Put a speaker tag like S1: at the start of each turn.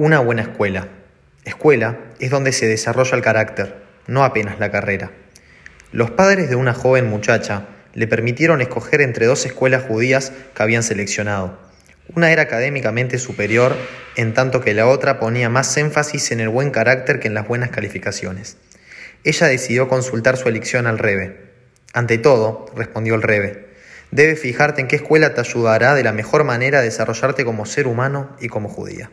S1: Una buena escuela. Escuela es donde se desarrolla el carácter, no apenas la carrera. Los padres de una joven muchacha le permitieron escoger entre dos escuelas judías que habían seleccionado. Una era académicamente superior, en tanto que la otra ponía más énfasis en el buen carácter que en las buenas calificaciones. Ella decidió consultar su elección al Rebe. Ante todo, respondió el Rebe, debes fijarte en qué escuela te ayudará de la mejor manera a desarrollarte como ser humano y como judía.